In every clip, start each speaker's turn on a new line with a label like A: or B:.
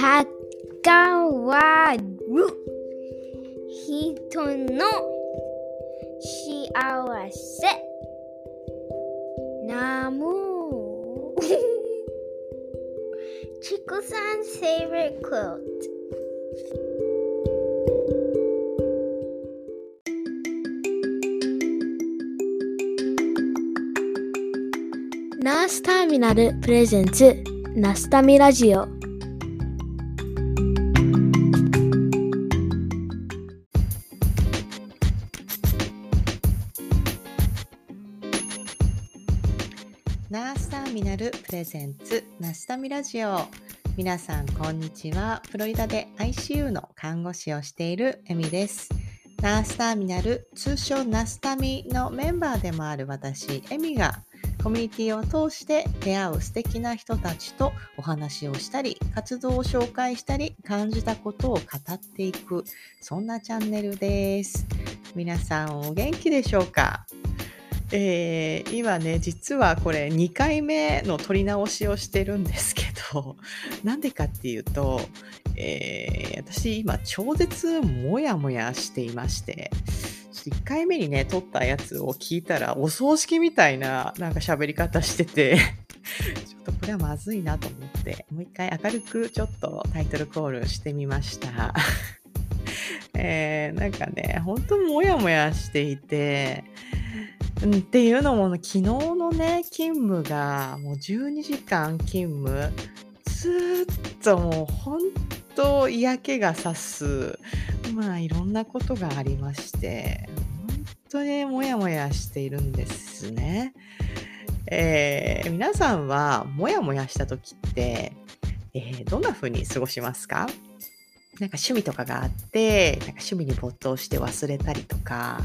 A: 関わる人の幸せ。ナム。チコさん favorite quote ナースターミナルプレゼンツナスタミラジオ。
B: プレゼンツナスタミラジオ。皆さんこんにちは。フロリダで ICU の看護師をしているエミです。ナースターミナル通称ナスタミのメンバーでもある私エミがコミュニティを通して出会う素敵な人たちとお話をしたり活動を紹介したり感じたことを語っていくそんなチャンネルです。皆さんお元気でしょうか？えー、今ね実はこれ2回目の撮り直しをしてるんですけど なんでかっていうと、えー、私今超絶モヤモヤしていまして1回目にね撮ったやつを聞いたらお葬式みたいななんか喋り方してて ちょっとこれはまずいなと思ってもう一回明るくちょっとタイトルコールしてみました。えー、なんかね本当モヤモヤしていてうん、っていうのも、昨日のね、勤務がもう12時間勤務、ずっともう本当嫌気がさす、まあいろんなことがありまして、本当にモヤモヤしているんですね。えー、皆さんはモヤモヤした時って、えー、どんな風に過ごしますか？なんか趣味とかがあって、なんか趣味に没頭して忘れたりとか、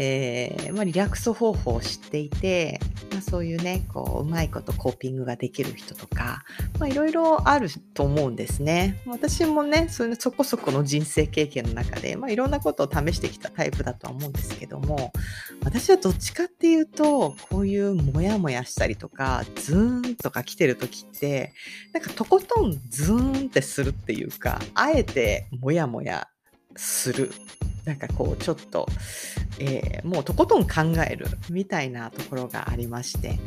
B: えー、まあ、リラックス方法を知っていて、まあ、そういうね、こう、うまいことコーピングができる人とか、まあ、いろいろあると思うんですね。私もね、そそこそこの人生経験の中で、まあ、いろんなことを試してきたタイプだとは思うんですけども、私はどっちかっていうと、こういうモヤモヤしたりとか、ズーンとか来てる時って、なんかとことんズーンってするっていうか、あえてモヤモヤするなんかこうちょっと、えー、もうとことん考えるみたいなところがありまして、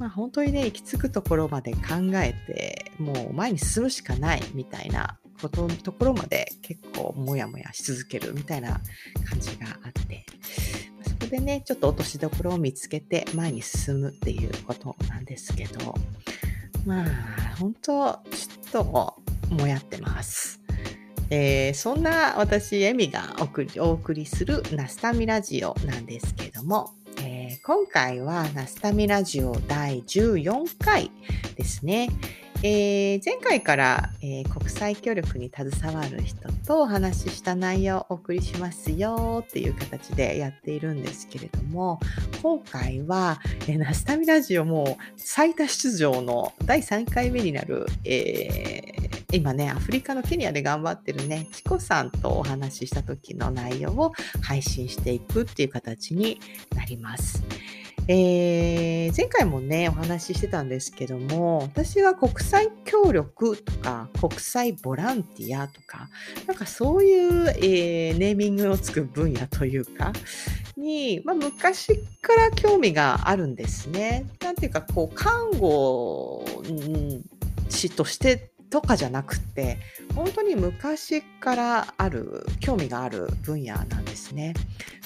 B: まあ、本当にね行き着くところまで考えてもう前に進むしかないみたいなことところまで結構モヤモヤし続けるみたいな感じがあってそこでねちょっと落としどころを見つけて前に進むっていうことなんですけどまあ本当ちょっともやってます。えー、そんな私、エミがお送りするナスタミラジオなんですけども、えー、今回はナスタミラジオ第14回ですね。えー、前回から、えー、国際協力に携わる人とお話しした内容をお送りしますよっていう形でやっているんですけれども今回は、えー、ナスタミラジオも最多出場の第3回目になる、えー、今ねアフリカのケニアで頑張ってるねチコさんとお話しした時の内容を配信していくっていう形になります。えー、前回もね、お話ししてたんですけども、私は国際協力とか、国際ボランティアとか、なんかそういう、えー、ネーミングのつく分野というか、に、まあ、昔から興味があるんですね。なんていうか、こう、看護師としてとかじゃなくて本当に昔からある興味がある分野なんですね。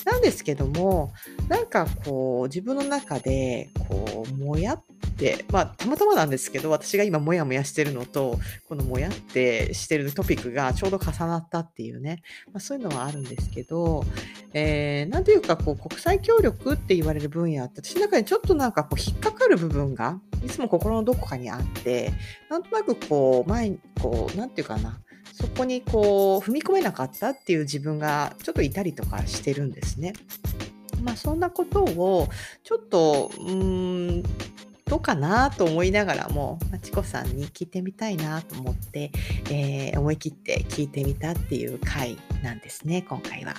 B: なんですけどもなんかこう自分の中でこうもやってまあたまたまなんですけど私が今もやもやしてるのとこのもやってしてるトピックがちょうど重なったっていうね、まあ、そういうのはあるんですけど、えー、なんというかこう国際協力って言われる分野って私の中にちょっとなんかこう引っかかる部分がいつも心のどこかにあって、なんとなくこう、前に、こう、なんていうかな、そこにこう、踏み込めなかったっていう自分がちょっといたりとかしてるんですね。まあそんなことを、ちょっと、うーん、
C: どうかなと思いながらも、まあ、チコさんに聞いてみたいなと思って、えー、思い切って聞いてみたっていう回なんですね、今回は。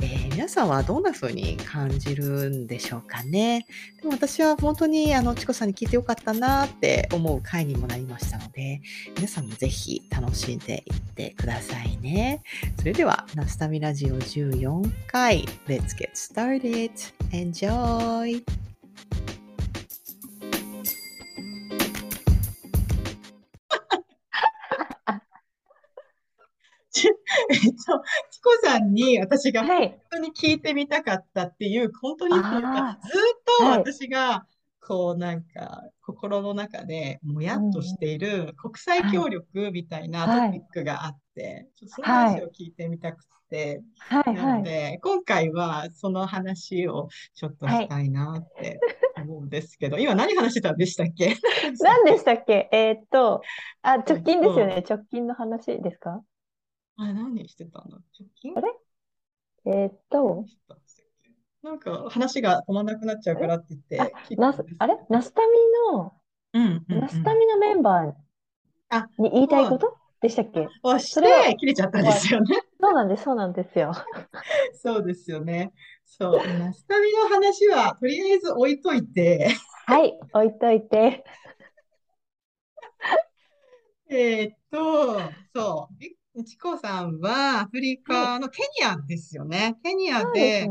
C: えー、皆さんはどんな風に感じるんでしょうかね。でも私は本当にあのチコさんに聞いてよかったなって思う回にもなりましたので、皆さんもぜひ楽しんでいってくださいね。それでは、ナスタミラジオ14回、Let's get started! Enjoy! えっと、チコさんに私が本当に聞いてみたかったっていう、はい、本当にっていうか、ずっと私が、こうなんか心の中でもやっとしている国際協力みたいなトピックがあって、ちょっとその話を聞いてみたくて、はい。なので、今回はその話をちょっとしたいなって思うんですけど、今何話してたんでしたっけ？
D: 何でしたっけ？えー、っと、あ、直近ですよね。直近の話ですか？
C: あれ、何してたの貯金？
D: あれ？えーっと、
C: なんか話が止まんなくなっちゃうからって言って聞い
D: たんですあれ？ナスタミの、
C: うんうんうん、
D: ナスタミのメンバーに言いたいこと？でしたっけ？
C: 押して切れちゃったんですよね。
D: そうなんです、そうなんですよ。
C: そうですよね。そう、ナスタミの話はとりあえず置いといて。
D: はい、置いといて。
C: えっと、そう、チコさんはアフリカのケニアですよね。ケニアで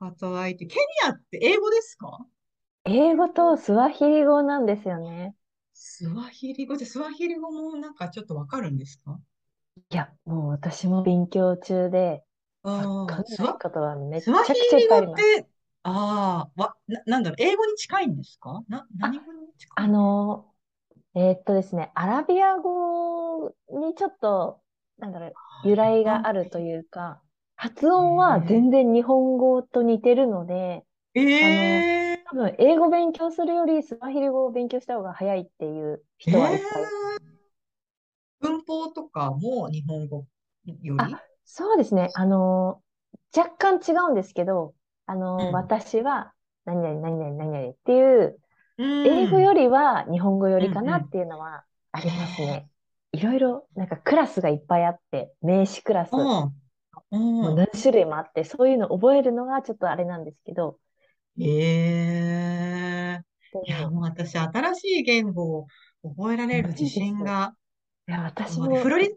C: 働いて、ケニアって英語ですか？
D: 英語とスワヒリ語なんですよね。
C: スワヒリ語？で、スワヒリ語もなんかちょっとわかるんですか？
D: いや、もう私も勉強中で、わかんないことはめちゃくちゃ
C: いっぱいあります。ああ、わ、な、なんだろう、英語に近いんですか？な、何語に近
D: い？あの、えーっとですね、アラビア語にちょっとなんだろう、由来があるというか、発音は全然日本語と似てるので、
C: え
D: あの、多分英語勉強するよりスワヒリ語を勉強した方が早いっていう人はいっぱい。
C: 文法とかも日本語より？
D: そうですね。あの、若干違うんですけど、あの、うん私は何々何々何々っていう、英語よりは日本語よりかなっていうのはありますね。いろいろ、なんかクラスがいっぱいあって、名詞クラス、もう何種類もあって、そういうの覚えるのがちょっとあれなんですけど。
C: ええいや、もう私、新しい言語を覚えられる自信が、
D: いや、私も。
C: フロリ、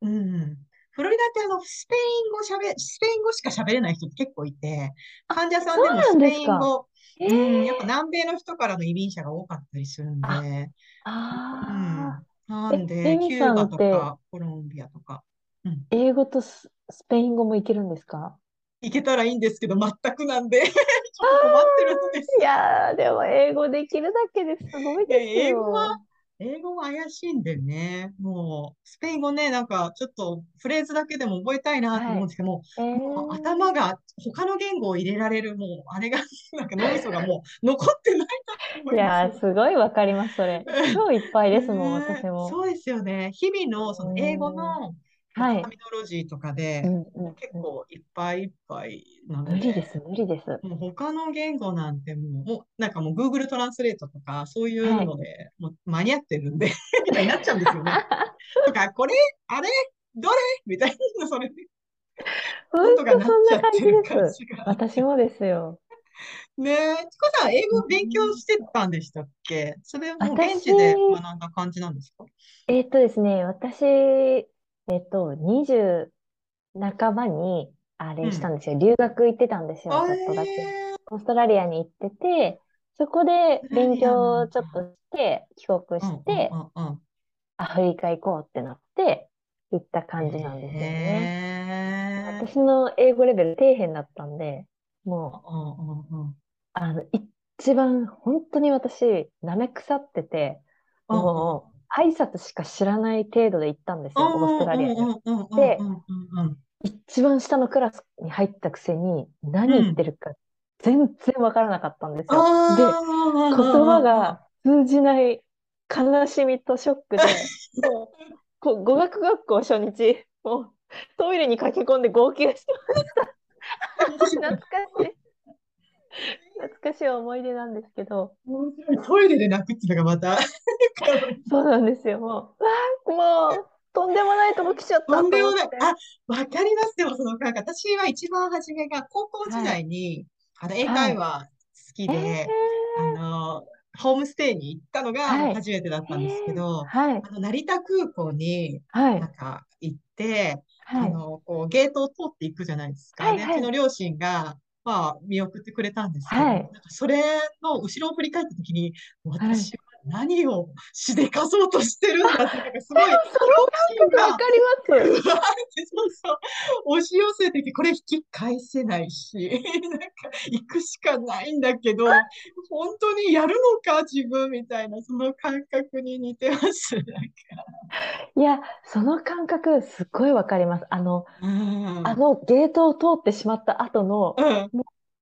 C: うん。フロリダってあの、スペイン語しゃべ、スペイン語しか喋れない人って結構いて、患者さんでもスペイン語、うん、やっぱ南米の人からの移民者が多かったりするんで、あ
D: あ、
C: なんで、キューバとかコロンビアとか。
D: うん、英語とスペイン語もいけるんですか？
C: いけたらいいんですけど、全くなんで ちょっと困ってるんです。
D: いやー、でも英語できるだけですごいですよ。
C: 英語は英語は怪しいんでね、もう、スペイン語ね、なんか、ちょっとフレーズだけでも覚えたいなと思うんですけども、はい、もう頭が他の言語を入れられる、もう、あれが、なんか脳みそがもう残ってないと思
D: います。いや、すごいわかります、それ。超いっぱいですもん、私も。
C: そうですよね。日々の、その英語の、はい、タミノロジーとかで、結構いっぱいいっぱいなので。
D: 無理です、無理です。
C: もう他の言語なんてもう、もうなんかもう Google トランスレートとか、そういうので、もう間に合ってるんで みたいになっちゃうんですよね。とか、これあれ？どれ？みたいな、それで。
D: 本当そんな感じです。私もですよ。
C: ねえ、チコさん、英語勉強してたんでしたっけ？それも現地で学んだ感じなんですか？
D: えー、っとですね、私、えっと、20半ばに、あれしたんですよ。留学行ってたんですよ、ちょっとだけ。オーストラリアに行ってて、そこで勉強をちょっとして、帰国して、アフリカ行こうってなって、行った感じなんですよね。私の英語レベル底辺だったんで、もう、あの、一番本当に私、舐め腐ってて、もう、挨拶しか知らない程度で行ったんですよ、オーストラリアに。で、一番下のクラスに入ったくせに、何言ってるか全然わからなかったんですよ。で、言葉が通じない悲しみとショックで、もう、こう語学学校初日、もうトイレに駆け込んで号泣してました。懐かしい。懐かしい思い出なんですけど、
C: トイレで泣くっていうのがまた、
D: そうなんですよ。もう、もう、とんでもないとこ来ちゃった
C: とんでもない。あ、わかります。でもその、なんか私は一番初めが高校時代に、あの、英会話好き
D: え
C: で、あの、ホームステイに行ったのが
D: はい。
C: 初めてだったんですけど、
D: はい、
C: あの、成田空港に
D: はい。
C: なん、か行って、
D: はい。
C: あの、こう、ゲートを通っていくじゃないですか。で、
D: はいはい。う
C: ちの両親が、まあ、見送ってくれたんですけど、
D: はい。
C: なんかそれの後ろを振り返ったときに、
D: はい。
C: 私は何をしでかそうとしてるんだって、すごい、
D: その感覚わかります。
C: そうそう、押し寄せてきて、これ引き返せないし、なんか行くしかないんだけど、本当にやるのか、自分みたいな、その感覚に似てます。
D: いや、その感覚、すっごいわかります。あの、
C: うん
D: あのゲートを通ってしまった後の
C: うん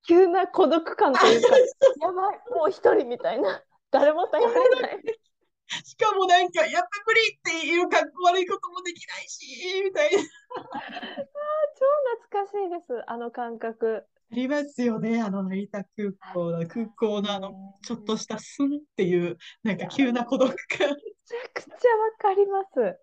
D: 急な孤独感というか、やばい、もう一人みたいな、誰も頼れない。
C: しかもなんか、やっぱ無理っていうかっこ悪いこともできないし、みたいな。
D: 超懐かしいです、あの感覚。
C: ありますよね、あの成田空港の、空港のあの、ちょっとしたスンっていう、なんか急な孤独感。
D: めちゃくちゃわかります。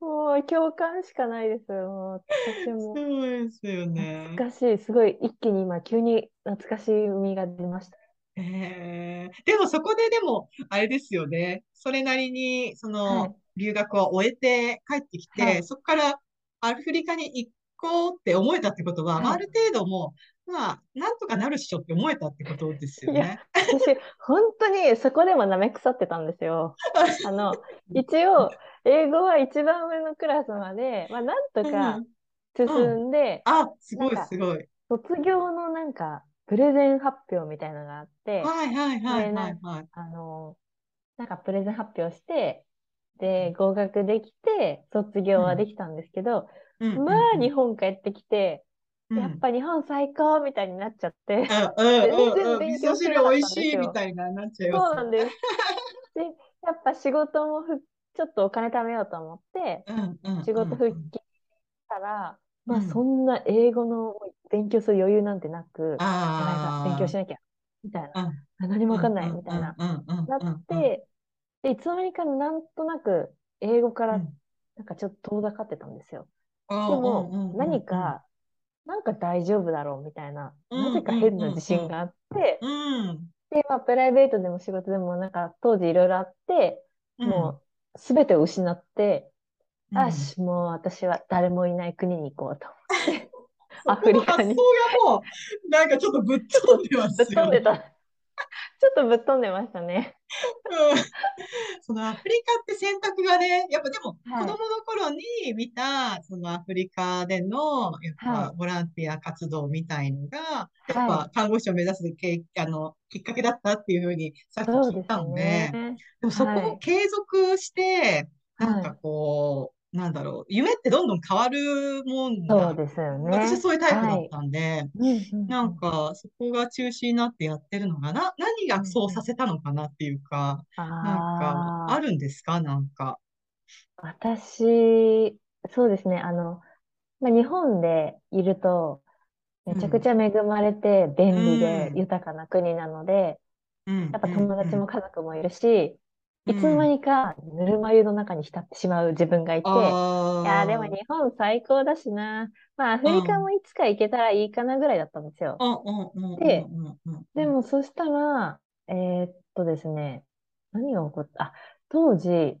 D: もう共感しかないです。もう私も
C: そうですよね。
D: 懐かしい。すごい一気に今急に懐かしみが出ました。
C: えー、でもそこででも、あれですよね。それなりに、そ
D: はい
C: の、留学を終えて帰ってきて、
D: はい
C: そこからアフリカに行こうって思えたってことは、
D: はい
C: まあ、ある程度もう、まあ、なんとかなるっしょって思えたってことですよね。
D: 私、本当にそこでも舐め腐ってたんですよ。あの、一応、英語は一番上のクラスまで、まあ、なんとか進んで、
C: あ、すごいすごい。
D: 卒業のなんか、プレゼン発表みたいなのがあって、
C: はいはいはいはいはい。
D: あの、なんかプレゼン発表して、で、合格できて、卒業はできたんですけど、
C: うん。
D: まあ、日本帰ってきて、
C: うん。
D: やっぱ日本最高みたいになっちゃって、
C: あうん。うん。
D: 全然
C: うん、
D: 勉
C: 味噌
D: 強してなかったん
C: 汁美味しい
D: ですよ
C: みたいな、なっちゃい
D: そう
C: ます。
D: なんです。で、やっぱ仕事もふ、ちょっとお金貯めようと思って、
C: うん。うん。
D: 仕事復
C: うん
D: 帰したら、まあ、
C: うん。
D: そんな英語の勉強する余裕なんてなく、
C: あ
D: 勉強しなきゃ、みたいな。何もわかんない、みたいな。な
C: な
D: って、で、いつの間にかなんとなく英語から
C: うん。
D: なんかちょっと遠ざかってたんですよ。
C: で
D: でも、何、か、なんか大丈夫だろうみたいな、
C: うん
D: なぜか変な自信があって、
C: うん、
D: で、まあ、プライベートでも仕事でも、なんか当時いろいろあって、もうすべてを失って、
C: うん、
D: あし、もう私は誰もいない国に行こうと。
C: そ
D: アフリカに
C: この発想がもう、なんかちょっとぶっ飛んでます
D: ぶっ飛
C: よね。
D: んでた。ちょっとぶっ飛んでましたね。
C: うんそのアフリカって選択がね、やっぱでも
D: はい
C: 子供の頃に見た、そのアフリカでの、やっ
D: は
C: ぱボランティア活動みたいのが、やっ
D: は
C: ぱ看護師を目指すけあのきっかけだったっていうふうにさっき聞いたので、
D: ね。
C: でもそこ
D: はい
C: を継続して、なんか
D: はい
C: こう、なんだろう、夢ってどんどん変わるもん
D: そう
C: だ。
D: ですよね。
C: 私はそういうタイプだっ
D: はい
C: たんで、
D: うんうんうん。
C: なんかそこが中心になってやってるのがな、何がそうさせたのかなっていうか、なんか、
D: あ
C: あるんですか？なんか。
D: あ、私、そうですね。あの、まあ、日本でいると、めちゃくちゃ恵まれて便利で
C: うん
D: 豊かな国なので、
C: うん、
D: やっぱ友達も家族もいるし、
C: うん
D: いつの間にかぬるま湯の中に浸ってしまう自分がいて、い
C: あ
D: やーでも日本最高だしな。まあアフリカもいつか行けたらいいかなぐらいだったんですよ。
C: うんうんうん
D: で
C: うんうんうん。
D: でもそしたら、えーっとですね、何が起こった、あ、当時、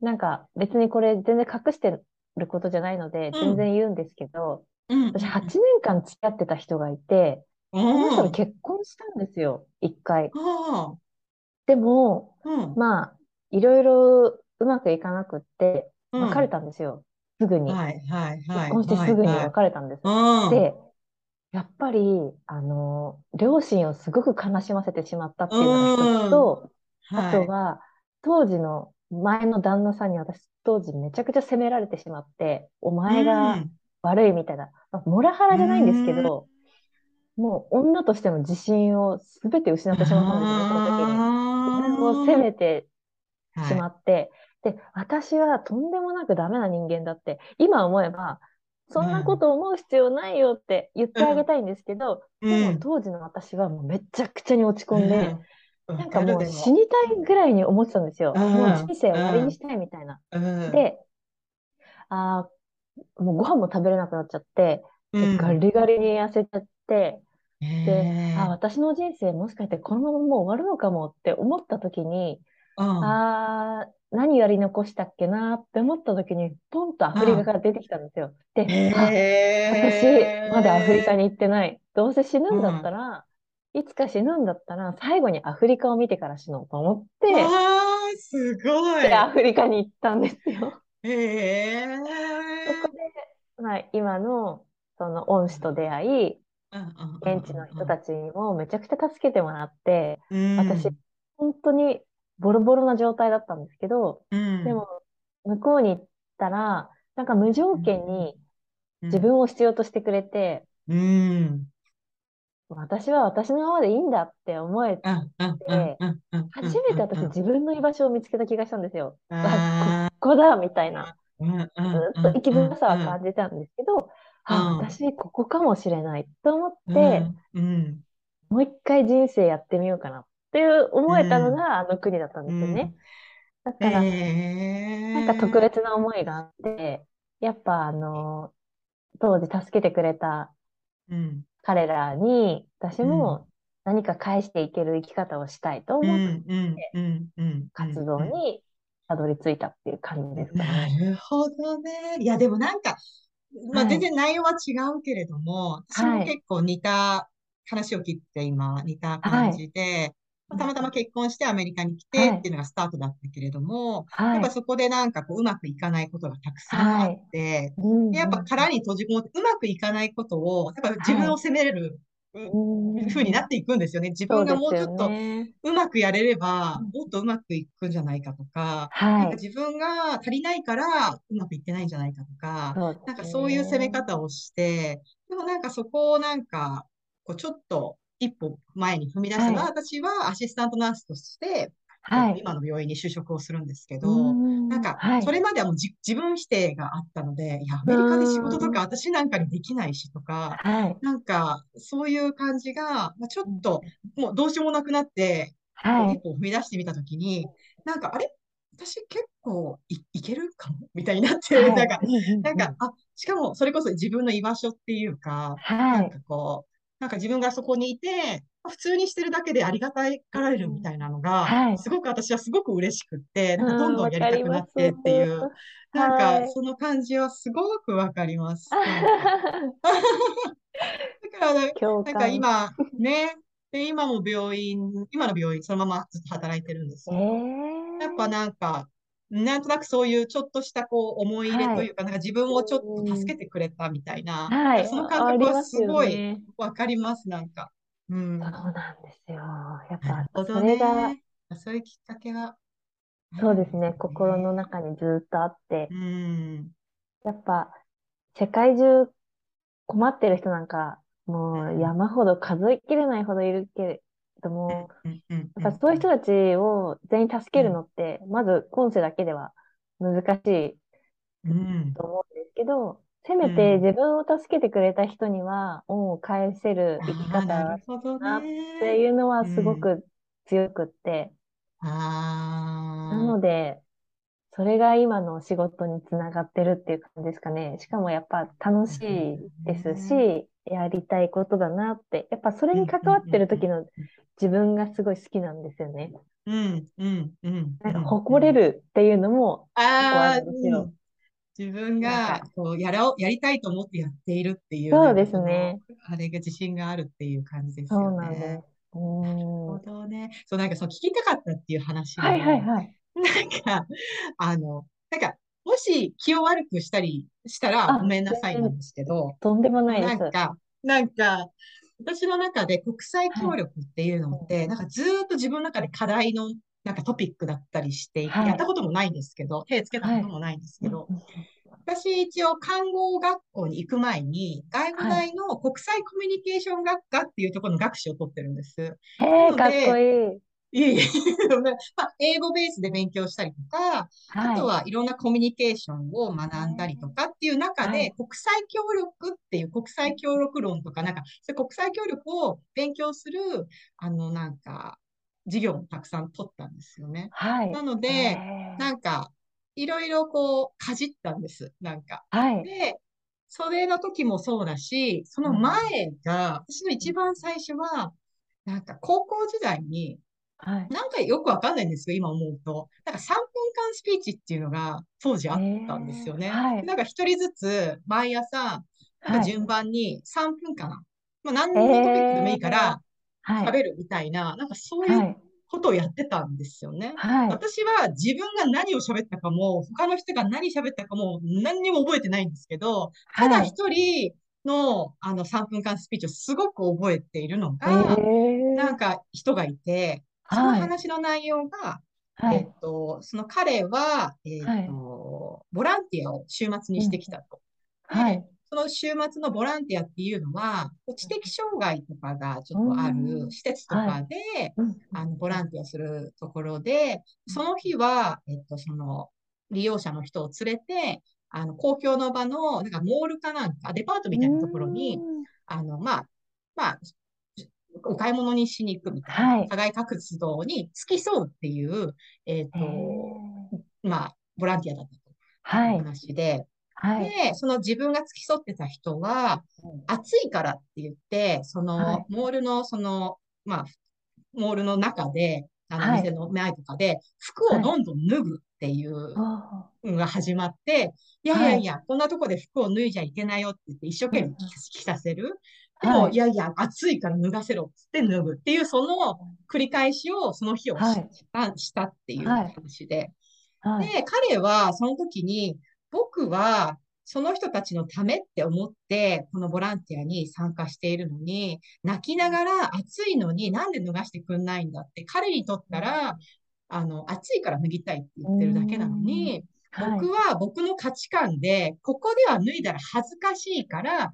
D: なんか別にこれ全然隠してることじゃないので、
C: うん。
D: 全然言うんですけど、
C: うん
D: 私8年間付き合ってた人がいて、
C: うん
D: その人と結婚したんですよ、一回。
C: あ
D: でも、
C: あうん。
D: まあ、いろいろうまくいかなくって、
C: うん
D: 別れたんですよ。すぐに。
C: はいはいはい。
D: 結婚してすぐに別れたんです。
C: うん
D: で、やっぱり、あの、両親をすごく悲しませてしまったっていうのが一つと、あとは、当時の前の旦那さんに私当時めちゃくちゃ責められてしまって、お前が悪いみたいな、まあモラハラじゃないんですけど、もう女としての自信を全て失ってしまったんですよね、その時に。自分を責めてしまって、で、私はとんでもなくダメな人間だって、今思えば、そんなこと思う必要ないよって言ってあげたいんですけど、
C: うん。
D: でも当時の私はもうめちゃくちゃに落ち込んで、
C: うん、
D: なんかもう死にたいぐらいに思ってたんですよ。
C: うん。
D: もう人生終わりにしたいみたいな。
C: で
D: あーもうご飯も食べれなくなっちゃって、
C: うん、
D: ガリガリに痩せちゃって、で、あ、私の人生もしかしてこのままもう終わるのかもって思った時に、
C: うん
D: あー、何やり残したっけなって思った時に、ポンとアフリカから出てきたんですよ。で、私、まだアフリカに行ってない。どうせ死ぬんだったら、いつか死ぬんだったら、最後にアフリカを見てから死のうと思って、
C: あー、すごい。
D: で、アフリカに行ったんですよ。
C: へー
D: そこで、まあ、今の、その恩師と出会い、現地の人たちにもめちゃくちゃ助けてもらって、
C: うん
D: 私、本当にボロボロな状態だったんですけど、
C: うん。
D: でも、向こうに行ったら、なんか無条件に
C: うん。
D: 自分を必要としてくれて、
C: うん。
D: 私は私のままでいいんだって思えて、初めて私
C: うん
D: 自分の居場所を見つけた気がしたんですよ。
C: あ
D: あ、ここだみたいな。ずっと生きづらさは感じたんですけど、あ、
C: うん。
D: 私ここかもしれないと思
C: うん
D: って、
C: うん。
D: もう一回人生やってみようかなっていう思えたのがあの国だったんですよね。だから、
C: へー。
D: なんか特別な思いがあって、やっぱあの、当時助けてくれた
C: うん。
D: 彼らに、私も何か返していける生き方をしたいと
C: うん。
D: 思って活動にたどり着いたっていう感じですか
C: な
D: ね。
C: るほどね。いや、でもなんか、まあ
D: はい。
C: 全然内容は違うけれども、私も結構似た話を聞いて今、似た感じで、まあたまたま結婚してアメリカに来てっていうのがスタートだったけれども、や
D: はい。
C: っぱそこでなんかこううまくいかないことがたくさんあって、
D: うん
C: でやっぱ殻に閉じこもってうまくいかないことを、やっぱ自分を責めれる
D: うん
C: 風になっていくんですよね。自分がもうちょっと
D: そう
C: まくやれれば
D: うん、
C: もっとうまくいくんじゃないかとか、
D: はい。
C: なんか自分が足りないからうまくいってないんじゃないかとか、なんかそういう攻め方をして、でもなんかそこをなんか、こうちょっと一歩前に踏み出せば、
D: はい。
C: 私はアシスタントナースとして、
D: はい。
C: 今の病院に就職をするんですけど、
D: うん。
C: なんか
D: はい、
C: それまではもうじ自分否定があったので、いや、アメリカで仕事とか私なんかにできないしとか、
D: はい。
C: なんかそういう感じが、まあ、ちょっともうどうしようもなくなって、
D: はい。
C: 一歩踏み出してみたときに、なんか、あれ？私結構い、いけるかも？みたいになって、
D: はい。
C: なんか、なんか、あ、しかもそれこそ自分の居場所っていうか、
D: は
C: なん
D: い。
C: かこう、なんか自分がそこにいて、普通にしてるだけでありがたがられるみたいなのが、
D: はい。
C: すごく私はすごく嬉しくって、なんかどんど
D: うん
C: んやりたくなってっていう、なん
D: はい。
C: かその感じはすごくわかります。だからね、なんか。今、ね、で、今も病院、今の病院そのままずっと働いてるんです
D: え
C: けど、
D: え
C: やっぱなんか、なんとなくそういうちょっとしたこう思い入れというか、なんか自分をちょっと助けてくれたみたいな、
D: はい。
C: その感
D: あ
C: 覚は
D: す
C: ごい
D: ね。
C: わかります、なんか。うん。
D: そうなんですよ。やっぱ、それが、
C: ね。そういうきっかけが。
D: そうですね、心の中にずっとあって
C: う、ん。
D: やっぱ、世界中困ってる人なんか、もう山ほど数えきれないほどいるけれども、やっぱそういう人たちを全員助けるのって、まず今世だけでは難しい
C: うん。
D: と思うんですけど、せめて自分を助けてくれた人には恩を返せる生き方なっ
C: ね。
D: ていうのはすごく強くって、
C: あ
D: なので、それが今の仕事につながってるっていう感じですかね。しかもやっぱ楽しいですし、やりたいことだなって、やっぱそれに関わってる時の自分がすごい好きなんですよね。
C: うん、うん、うん。
D: なんか誇れるっていうのも
C: あ
D: るんで
C: 自分がこうやろう、やりたいと思ってやっているっていう、
D: そうですね
C: あれが自信があるっていう感じですよ
D: そうなんで
C: ね。
D: す。
C: な
D: は
C: るほどね。そう、なんかその聞きたかったっていう話
D: いはい
C: で、
D: はい。
C: なんか、あの、なんか、もし気を悪くしたりしたら
D: あ
C: ごめんなさいなんですけど、
D: とんでもないです。
C: なんか、なんか、私の中で国際協力っていうのって、なんかずーっと自分の中で課題のなんかトピックだったりしていて、
D: はい
C: やったこともないんですけど、手つけたこともないんですけど、
D: うん
C: 私一応看護学校に行く前に、外語大の国際コミュニケーション学科っていうところの学士を取ってるんです。
D: へえ、
C: なので
D: かっこいい。
C: いえいえ、まあ、英語ベースで勉強したりとか、あとはいろんなコミュニケーションを学んだりとかっていう中で、国際協力っていう国際協力論とか、なんか、国際協力を勉強する、あの、なんか、授業もたくさん取ったんですよね。
D: はい。
C: なので、なんか、いろいろこう、かじったんです。なんか。
D: はい。
C: で、それの時もそうだし、その前が、私の一番最初は、なんか高校時代に、なんかよくわかんないんですよ、今思うと。なんか3分間スピーチっていうのが当時あったんですよね。はい、なんか一人ずつ毎朝、なんか順番に3分間、まあ何のトピックでもいいから、喋るみたいな、なんかそういうことをやってたんですよね。はい、私は自分が何を喋ったかも、他の人が何喋ったかも何にも覚えてないんですけど、ただ一人のあの3分間スピーチをすごく覚えているのが、なんか人がいて、その話の内容が、はい、えっと、その彼は、えっと、はい、ボランティアを週末にしてきたと。はい。その週末のボランティアっていうのは、知的障害とかがちょっとある施設とかで、はい、あの、ボランティアするところで、その日は、えっと、その、利用者の人を連れて、あの、公共の場の、なんかモールかなんか、デパートみたいなところに、あの、まあ、まあ、お買い物にしに行くみたいな、はい、課外活動に付き添うっていう、えっ、ー、と、まあ、ボランティアだったと。はい。話で、はい、で、その自分が付き添ってた人は、暑いからって言って、その、モールの、その、まあ、モールの中で、あの、店の前とかで、服をどんどん脱ぐっていうのが始まって、いやいやいや、こんなとこで服を脱いじゃいけないよって言って一生懸命着させる。でも、はい、いやいや、暑いから脱がせろって脱ぐっていう、その繰り返しをその日をし,、たしたっていう話で、はい、で、彼はその時に、僕はその人たちのためって思って、このボランティアに参加しているのに、泣きながら暑いのになんで脱がしてくんないんだって、彼にとったら、あの、暑いから脱ぎたいって言ってるだけなのに、僕は僕の価値観で、ここでは脱いだら恥ずかしいから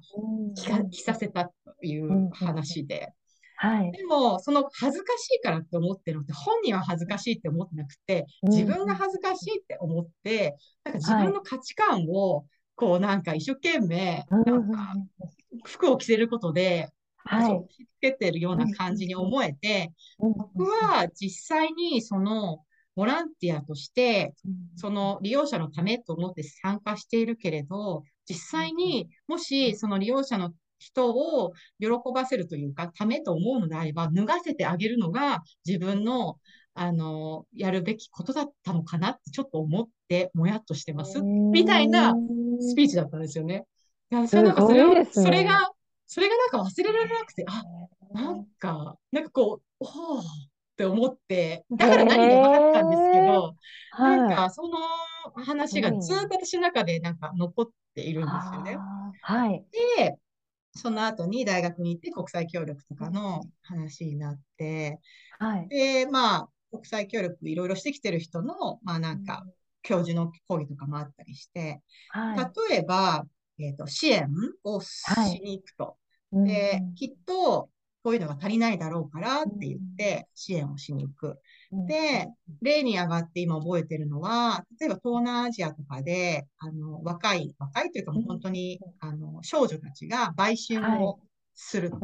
C: 着着させたという話で。はい、でも、その恥ずかしいからって思ってるのって、本人は恥ずかしいって思ってなくて、自分が恥ずかしいって思って、なんか自分の価値観を、こうなんか一生懸命、なんか服を着せることで、はい。つけてるような感じに思えて、僕は実際にその、ボランティアとして、その利用者のためと思って参加しているけれど、実際にもしその利用者の人を喜ばせるというか、ためと思うのであれば、脱がせてあげるのが自分の、あの、やるべきことだったのかなってちょっと思って、もやっとしてます。みたいなスピーチだったんですよね。いや、それなんかそれそれが、それがなんか忘れられなくて、あ、なんか、なんかこう、おーって思って、だから何で分かったんですけど、なんかその話がずっと私の中でなんか残っているんですよね。はい。で、その後に大学に行って国際協力とかの話になって、はい。で、まあ、国際協力いろいろしてきてる人の、まあなんか、教授の講義とかもあったりして、はい、例えば、えっ、ー、と、支援をしに行くと。はい、で、きっと、こういうのが足りないだろうからって言って支援をしに行く。で、例に上がって今覚えてるのは、例えば東南アジアとかで、あの、若い、若いというかもう本当に、あの、少女たちが売春をすると。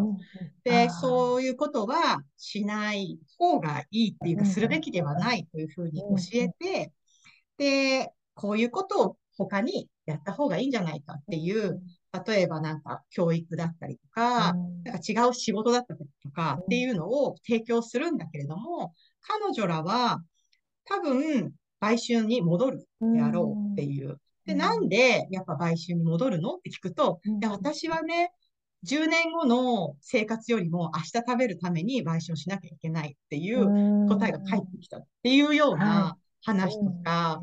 C: で、そういうことはしない方がいいっていうか、するべきではないというふうに教えて、で、こういうことを他にやった方がいいんじゃないかっていう例えばなんか教育だったりとか、なんか違う仕事だったりとかっていうのを提供するんだけれども、彼女らは多分売春に戻るであろうっていう。で、なんでやっぱ売春に戻るのって聞くと、いや、私はね、10年後の生活よりも明日食べるために売春しなきゃいけないっていう答えが返ってきたっていうような話とか、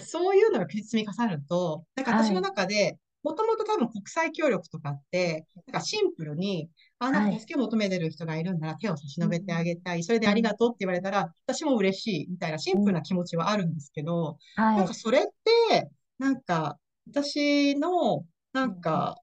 C: そういうのが積み重なると、なんか私の中で、もともと多分国際協力とかって、なんかシンプルに、あ、なんか助けを求めてる人がいるんなら手を差し伸べてあげたい。それでありがとうって言われたら、私も嬉しいみたいなシンプルな気持ちはあるんですけど、なんかそれって、なんか私の、なんか、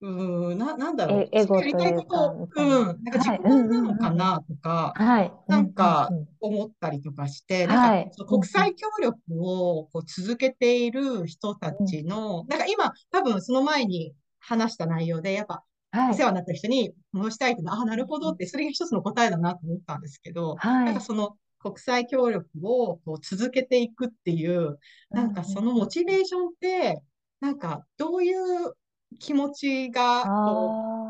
C: うーん、な、なんだろ
D: え、
C: う。
D: エゴ
C: やりたいこと。うん、なんか自己
D: はい。うん
C: 満なのか。なとか、
D: はい。う
C: なんか
D: うん。
C: 思ったりとかして、なんか国際協力をこう続けている人た
D: うん。
C: ちの、なんか今多分その前に話した内容で、やっぱ
D: はい。
C: お世話になった人に戻したいっていうのは、あ、なるほどって、それが一つの答えだなと思ったんですけど、
D: はい。
C: なんかその国際協力をこう続けていくっていう、
D: うん
C: なんかそ。のモチベーションって、なんかどういう気持ちが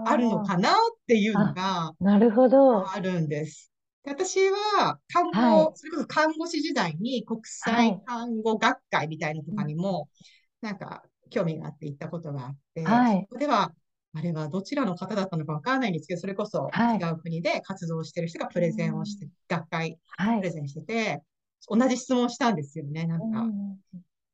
C: あるの
D: あ
C: かなっていう
D: あ。
C: の
D: あ、
C: が、
D: なるほど。
C: あるんです。で私は看護、
D: はい。
C: それこそ看護師時代に国際
D: はい。
C: 看護学会みたいなのとかにも、なんか興味があって行ったことがあって、そ
D: はい。
C: こでは、あれはどちらの方だったのかわからないんですけど、それこそ違
D: はい。
C: う国で活動してる人がプ
D: う
C: レゼンをして、
D: ん
C: 学会
D: はい。
C: プレゼンしてて、同じ質問をしたんですよね、な
D: う
C: んか。
D: ん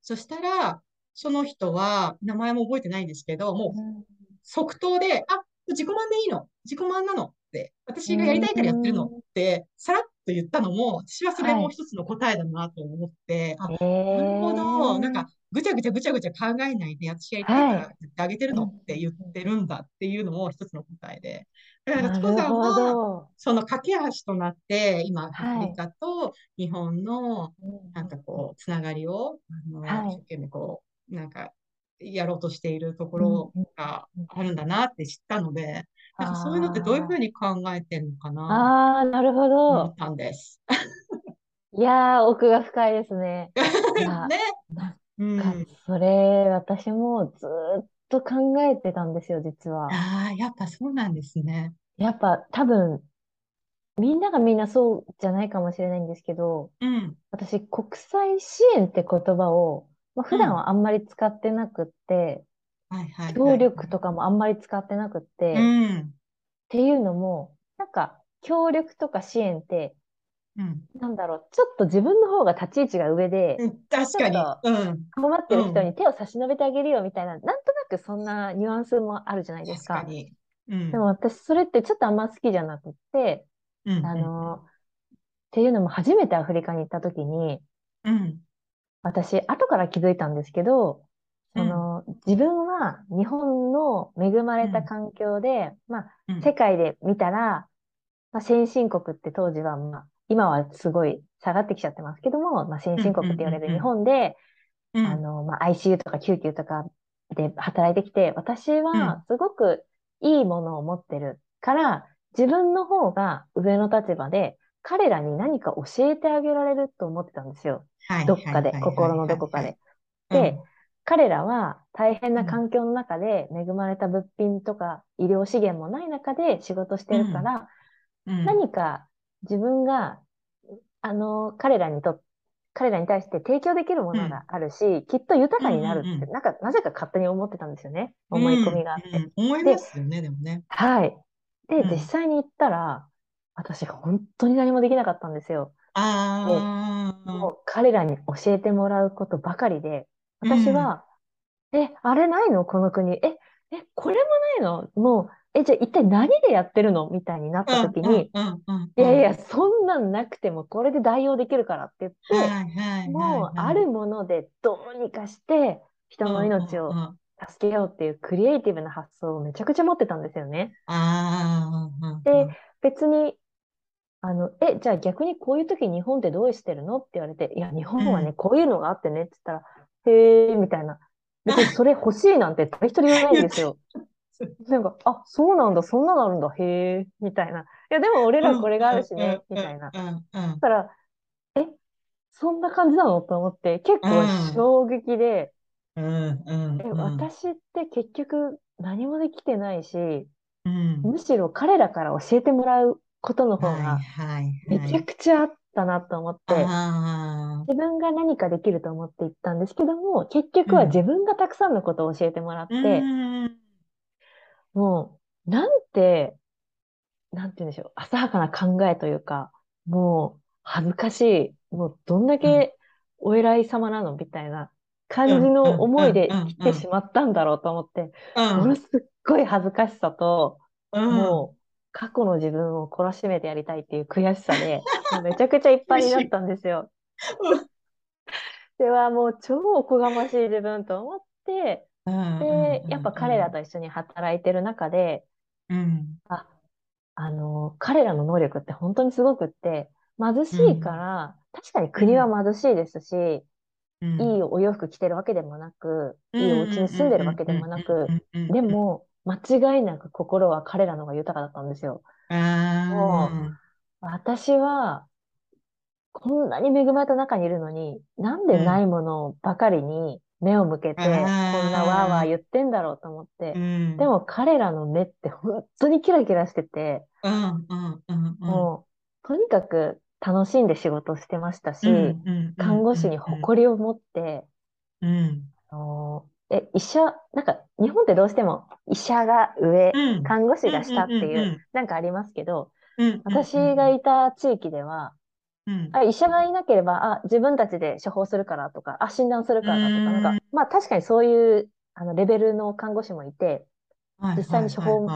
C: そしたら、その人は、名前も覚えてないんですけど、もう
D: うん
C: 即答で、あ、自己満でいいの。自己満なのって。私がやり
D: うん。
C: たいからやってるのっ
D: うん。
C: て、さらっと言ったのも、私はそれ
D: はい。
C: も一つの答えだなと思って、あ、なるほど。なんか、
D: ええ
C: ぐちゃぐちゃぐちゃぐちゃ考えないで、私やりたい
D: はい。
C: からやってあげてる
D: うん
C: のって言ってるんだっていうのも一つの答えで。だから、
D: な
C: チコさんは、
D: ど。
C: その架け橋となって、今、アフ
D: はい。
C: リカと日本の、
D: うん
C: なんかこう、つながりを、あの、一生
D: はい。
C: 懸命こう、なんか、やろうとしているところが
D: うん
C: あるんだなって知ったので、なんかそういうのってどういうふう
D: あ
C: に考えてるのか
D: あ。
C: な
D: ああ、なるほど。
C: と思ったんです。
D: いやー、奥が深いですね。
C: ね。
D: なんか、
C: うん。
D: それ、私もずーっと考えてたんですよ、実は。
C: ああ、やっぱそうなんですね。
D: やっぱ、多分、みんながみんなそうじゃないかもしれないんですけど、
C: うん、
D: 私、国際支援って言葉を、まあ、普段
C: うん。
D: はあんまり使ってなくって、協
C: い。
D: 力とかもあんまり使ってなくっ
C: う
D: て、
C: ん、
D: っていうのも、なんか、協力とか支援って、
C: うん。
D: なんだろう、ちょっと自分の方が立ち位置が上で、
C: うん確かに。
D: 困ってる
C: うん。
D: 人に手を差し伸べてあげるよみたいな、なんとなくそんなニュアンスもあるじゃないですか。
C: 確かに。うん、
D: でも私、それってちょっとあんま好きじゃなくって、
C: うん、
D: あ
C: うん、
D: の、っていうのも初めてアフリカに行った時に、
C: うん、
D: 私、後から気づいたんですけど、
C: うん、
D: その、自分は日本の恵まれた
C: うん、
D: 環境で、まあ、
C: うん、
D: 世界で見たら、まあ、先進国って当時は、まあ、今はすごい下がってきちゃってますけども、まあ、先
C: うん、
D: 進国って言われる日
C: うん、
D: 本で、
C: うん、うん、
D: あの、まあ、ICU とか救急とかで働いてきて、私はすごくいいものを持ってるから、自分の方が上の立場で、彼らに何か教えてあげられると思ってたんですよ。
C: はい
D: どっかで、心の。どこかで。で、
C: うん、
D: 彼らは大変な
C: うん、
D: 環境の中で恵まれた物品とか医療資源もない中で仕事して
C: うん、
D: るから、
C: うん、
D: 何か自分が、あの、彼らにと、彼らに対して提供できるも
C: うん、
D: のがあるし、きっと豊
C: うん、
D: かになるって、
C: うん、
D: なんか、なぜか勝手に思ってたんですよね。
C: う
D: 思い込み
C: ん、
D: があって。
C: うん、思いま
D: で、
C: すよね、でもね。
D: はい。で、実
C: うん。
D: 際に行ったら、私本当に何もできなかったんですよ。もう彼らに教えてもらうことばかりで、
C: うん、
D: 私は、え、あれないの？この国。え、え、これもないの？もう、え、じゃあ一体何でやってるの？みたいになっ
C: うん、
D: た時
C: うん、
D: に、
C: うん、うん、うん。
D: いやいや、そんなんなくてもこれで代用できるからって言って、
C: はい、はい、はい、
D: もうあ
C: はい。
D: るものでどうにかして人の
C: うん、うん、
D: 命を
C: うん。
D: 助けようっていうクリエイティブな発想をめちゃくちゃ持ってたんですよね。で、
C: ん、
D: 別に、あの、え、じゃあ逆にこういう時日本ってどうしてるの？って言われて、いや、日本はね、
C: うん。
D: こういうのがあってねって言ったら、へえ、みたいな。別にそれ欲しいなんて誰一人言わないんですよ。なんか、あ、そうなんだ、そんなのあるんだ、へえ、みたいな。いや、でも俺
C: うん、
D: らこれがある
C: うん、
D: しね、みたいな。だから、え、そんな感じなの？と思って、結
C: う
D: 構
C: ん、
D: 衝撃で、
C: うん、う
D: え、
C: ん、うん、
D: 私って結局何もできてないし、
C: うん。
D: むしろ彼らから教えてもらうことの方
C: はい、
D: が
C: はい、
D: めちゃ
C: はい。
D: くちゃあったなと思って、自分が何かできると思って行ったんですけども、結局は
C: うん、
D: 自分がたくさんのことを教えてもらっ
C: う
D: て、
C: ん、
D: もう、なんて、なんて言うんでしょう、浅はかな考えというか、もう、恥ずかしい、もう、どんだ
C: うん、
D: けお偉い様なのみたいな感じの思いで来てしまったんだろうと思って、
C: うん、
D: ものすっごい恥ずかしさと、
C: うん。
D: もう、過去の自分を懲らしめてやりたいっていう悔しさで、めちゃくちゃいっぱい。になったんですよ。では、もう超おこがましい自分と思って、で、やっぱ
C: うん
D: 彼らと一緒に働いてる中で、
C: うん。
D: あ、あの、彼らの能力って本当にすごくって、貧しいか
C: うん。
D: ら、確かに国は
C: うん。
D: 貧しいですし、
C: うん。
D: いいお洋服着てるわけでもなく、
C: うん
D: いいお家に住んでるわけでもなく。でも、間違いなく心は彼らの方が豊かだったんですよ。も
C: あ
D: う、私は、こんなに恵まれた中にいるのに、なん。でないものばかりに目を向けて、こんなわーわー言ってんだろうと思っ
C: う
D: て。で
C: ん。
D: も彼らの目って本当にキラキラしてて。もう、とにかく楽しんで仕事をしてました
C: う
D: し、看護師に。誇りを持って、
C: うん。
D: あのえ、医者、なんか、日本ってどうしても医者が上、
C: うん。
D: 看護師が下っていう、
C: うんうん。
D: なんかありますけど、私が
C: ん
D: いた地域では、
C: うん。
D: あ、医者がいなければ、あ、自分たちで処方するからとか、あ、診断する
C: う
D: からとか、なんか。まあ確かにそういう、あの、レベルの看護師もいて、実際に処方。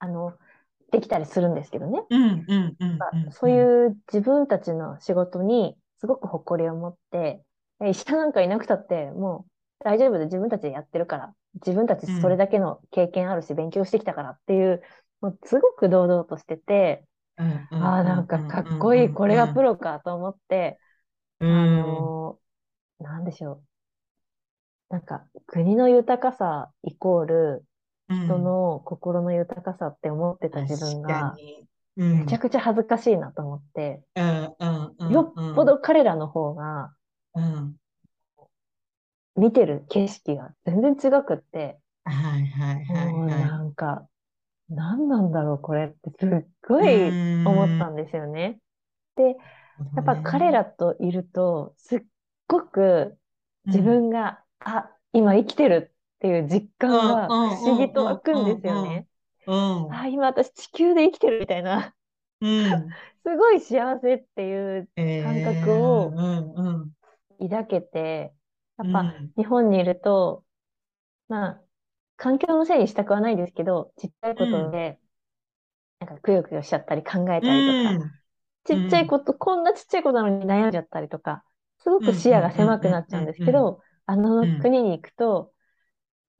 D: あの、できたりするんですけどね。そう
C: うん。
D: いう自分たちの仕事にすごく誇りを持って、え医者なんかいなくたって、もう大丈夫で自分たちでやってるから、自分たちそれ
C: うん。
D: だけの経験あるし、勉強してきたからっていう、もうすごく堂々としてて、
C: うんうん
D: ああ、なん
C: うんう
D: かかっ
C: んう
D: こいい、これがプ
C: んうん
D: ロかと思って、
C: う
D: あ
C: ん
D: のーなんでしょう。なんか国の豊かさイコール人
C: うん。
D: の心の豊かさって思ってた
C: 確
D: 自分がめちゃ
C: ん。
D: くちゃ恥ずかしいなと思って、
C: うんうんう
D: よっ
C: ん。うん
D: ぽど彼らの方が
C: うん
D: 見てる景色が全然違くって、
C: はいはいはい
D: もう
C: はい。
D: なんか、何なんだろうこれってすっごい思ったんですよね。で、やっぱ彼
C: ね。
D: らといると、すっごく自
C: うん。
D: 分が、あ、今生きてるっていう実感
C: うんう
D: が不思議
C: んうん
D: と湧くんで
C: うん
D: すよね。
C: うんうん。う
D: あ、
C: ん。
D: 今私地球で生きてるみたいな、
C: うん。
D: すごい幸せっていう
C: え
D: 感覚
C: え
D: を
C: うんうんうん。
D: 抱けて、やっぱ
C: うん。
D: 日本にいると、まあ、環境のせいにしたくはないですけど、ちっちゃい
C: うん。
D: ことで、なんかくよくよしちゃったり考え
C: う
D: たりとか、
C: ん。
D: ち
C: うん。
D: っちゃいこと、こんなちっちゃいことなのに悩んじゃったりとか、すごく
C: うん。
D: 視野が。狭くなっちゃうんで。すけど、あの
C: うん。
D: 国に行くと、う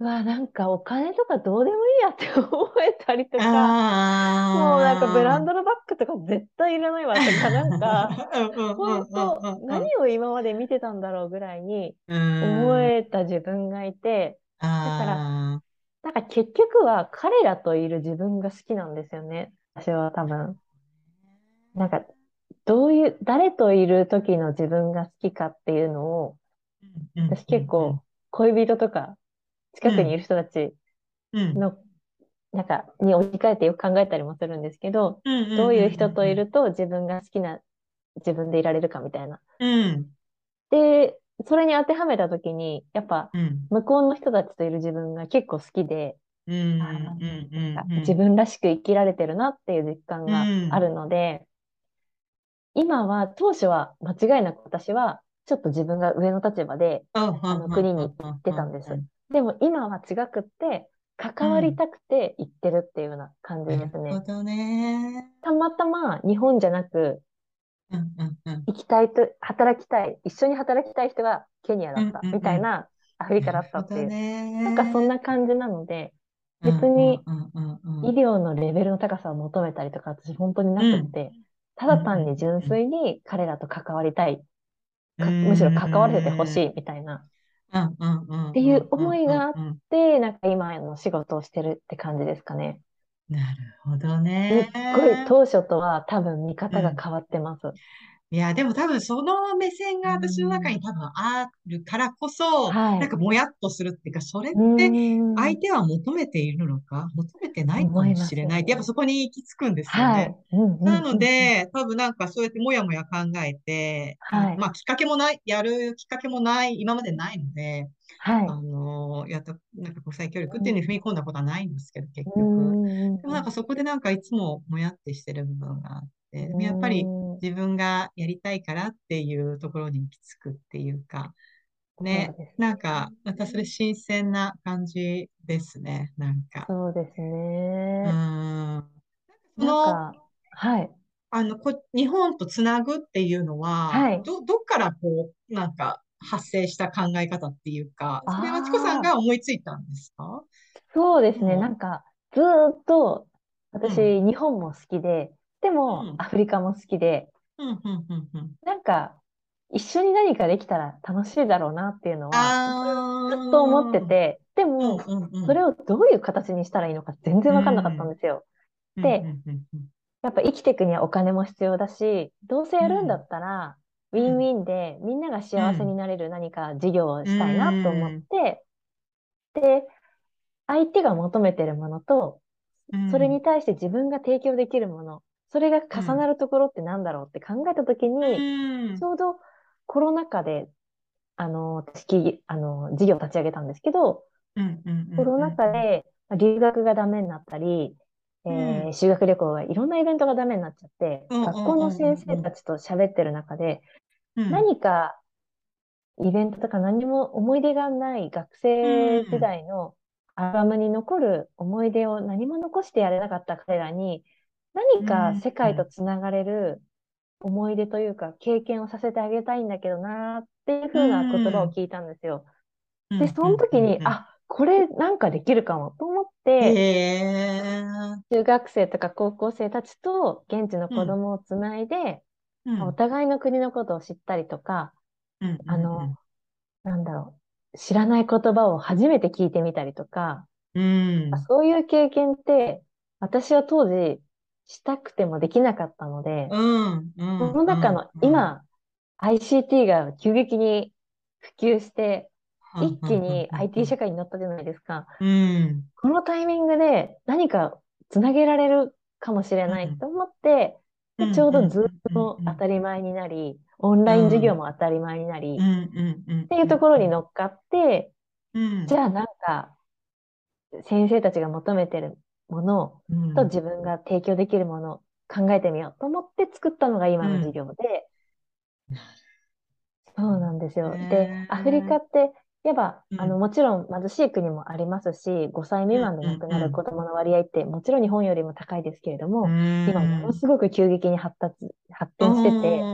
D: わ、なんかお金とかどうでもいいやって思えたりとか、もうなんかブラン。ドのバッグとか絶対いらないわとか、なんか、本当。何を今まで見てたんだろうぐらいに。思えた自分がいて、だから。なんか結局は彼らといる自分が好きなんですよね。私は多分。なんか、どういう、誰といる時の自分が好きかっていうのを、私。結構恋人とか近くにいる人たち
C: うん。
D: の、なんか、に置き換えてよく考えたりもするんですけど、
C: うんうんうん
D: どういう人と
C: うん
D: いると自分が好きな自分でいられるかみたいな。
C: うん。うん。
D: で、それに当てはめた時に、やっぱ、
C: うん。
D: 向こうの人たちといる自分が結構好きで、自分らしく生きられてるなっていう実感
C: う
D: があ
C: ん。
D: るので、今は、当初は間違いなく私は、ちょっと自分が上の立場で、
C: あは
D: あの
C: は
D: 国に行ってたんです。でも今は違くって、関わり
C: うん。
D: たくて行ってるっていうような感じですね。
C: ほどね。
D: たまたま日本じゃなく、
C: うんうんうん。
D: 行きたいと、働きたい、一緒に働きたい人がケニアだ
C: うん
D: った。みたいなアフリカだったっていう。なんかそん
C: ね。
D: な感じなので、別に。医療のレベルの高さを求めたりとか、私本当にな
C: うん。
D: くって、た
C: うん
D: だ単に純
C: うん
D: 粋に彼らと関わりたい、むしろ関わらせてほ。しいみたいな、っていう思いがあっ。て、なんか今の仕事をしてるって感じですかね。
C: なるほど
D: すっ
C: ね。
D: ごい当初とは多分見
C: うん。
D: 方が変わってます。
C: いや、でも多分その目線が私の中に
D: ん。
C: 多分あるからこそ、
D: はい。
C: なんかもやっとするっていうか、それって
D: ん。
C: 相手は求めているのか、求めてないかもしれないって、やっぱ。そこに行き着くんですよね。
D: はい。うんう
C: な
D: んうんうん。
C: ので、多分なんかそうやってもやもや考えて、
D: はい。
C: まあきっかけもない、やるきっかけもない、今までないので、あ
D: はい。
C: の、やった、なんか国際協力っていうのに
D: うん
C: 踏み込んだことはないんですけど、結
D: う
C: 局。でもなんかそこでなんかいつももやってしてる部分があって、で
D: う
C: もやっぱり。自分がやりたいからっていうところに行き着くっていうか、ね、なんか、またそれ
D: ね。
C: 新鮮な感じですね、なんか。
D: そうですね。
C: ん。その、
D: なんか、はい。
C: あの、こ、日本とつなぐっていうのは、
D: はい。
C: ど、どっからこう、なんか、
E: 発生した考え方っていうか、それはチコさん
D: あ
E: が思いついたんですか？
D: そうですね。
E: うん
D: なんか、ずーっと、
E: う
D: 私、日本も好きで、でも
E: う、ん。
D: アフリカも好きで、
E: うん、うん、うん、うん。
D: なんか、一緒に何かできたら楽しいだろうなっていうのは、
E: あ
D: ずっと思ってて、で
E: うん、
D: も、
E: うん、うん。
D: それをどういう形にしたらいいのか全然わかんなかったんですよ。
E: うん、
D: で
E: うん、うん、うん
D: やっぱ生きていくにはお金も必要だし、どうせやるんだったら、ウ
E: ん。
D: ィンウィンでみんなが幸せになれる何か事業をしたいなと思って、で、相手が求めてるものと、
E: うん。
D: それに対して自分が提供できるもの、それが重なるところってなんだろうって考えたときに、
E: うん。
D: ちょうどコロナ禍で、あの、私きあの、事業を立ち上げたんですけど、コロナ禍でまあ留学がダメになったり、えー
E: うん。
D: 修学旅行がいろんなイベントがダメになっちゃって、
E: うん
D: 学校の先生たちと喋ってる中で、
E: うん。
D: 何かイベントとか何も思い出がない学生時代のアルバムに残る思い出を何も残してやれなかった彼らに、何か世界とつながれる思い出というか経験をさせてあげたいんだけどなーっていう風な言葉を聞いたんですよ。で、その時に、あ、これなんかできるかもと思って、中学生とか高校生たちと現地の子供をつないで、
E: うん。
D: お互いの国のことを知ったりとか、
E: うん
D: あの、なんだろう、知らない言葉を初めて聞いてみたりとか、
E: うん。
D: そういう経験って、私は当時したくてもできなかったので、
E: うんうん
D: その中の今、ICT が急激に普及して、一気に IT 社会になったじゃないですか。
E: うん。
D: このタイミングで何かつなげられるかもしれないと思って、でちょうどズームも当たり前になり、オンライン授業も当たり前になり、
E: うんうんうん
D: っていうところに乗っかって、
E: うん。
D: じゃあなんか、先生たちが求めてるもの
E: うん。
D: と自分が提供できるものを考えてみようと思って作ったのが今の授業で、そうなんですよ。
E: へ
D: で
E: ー、
D: アフリカって、やっぱ、
E: うん。
D: あの、もちろん貧しい国もありますし、5歳未満で亡くなる子供の割合って、もちろん日本よりも高いですけれども、今ものすごく急激に発達、発展してて、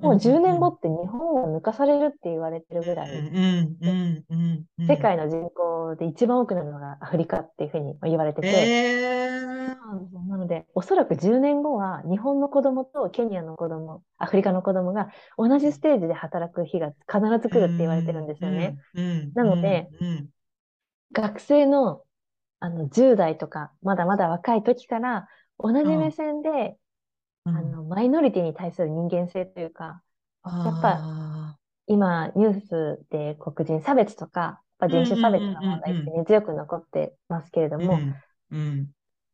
D: もう10年後って日本を抜かされるって言われてるぐらい、世界の人口で一番多くなるのがアフリカっていうふうに言われてて、
E: え
D: そうなんですよ。なので、おそらく10年後は日本の子供とケニアの子供、アフリカの子供が同じステージで働く日が必ず来るって言われてるんですよね。なので、学生のあの10代とか、まだまだ若い時から同じ目線で、あの、マイノリティに対する人間性というか、やっぱ今ニュースで黒人差別とか、やっぱ人種差別の問題って根強く残ってますけれども、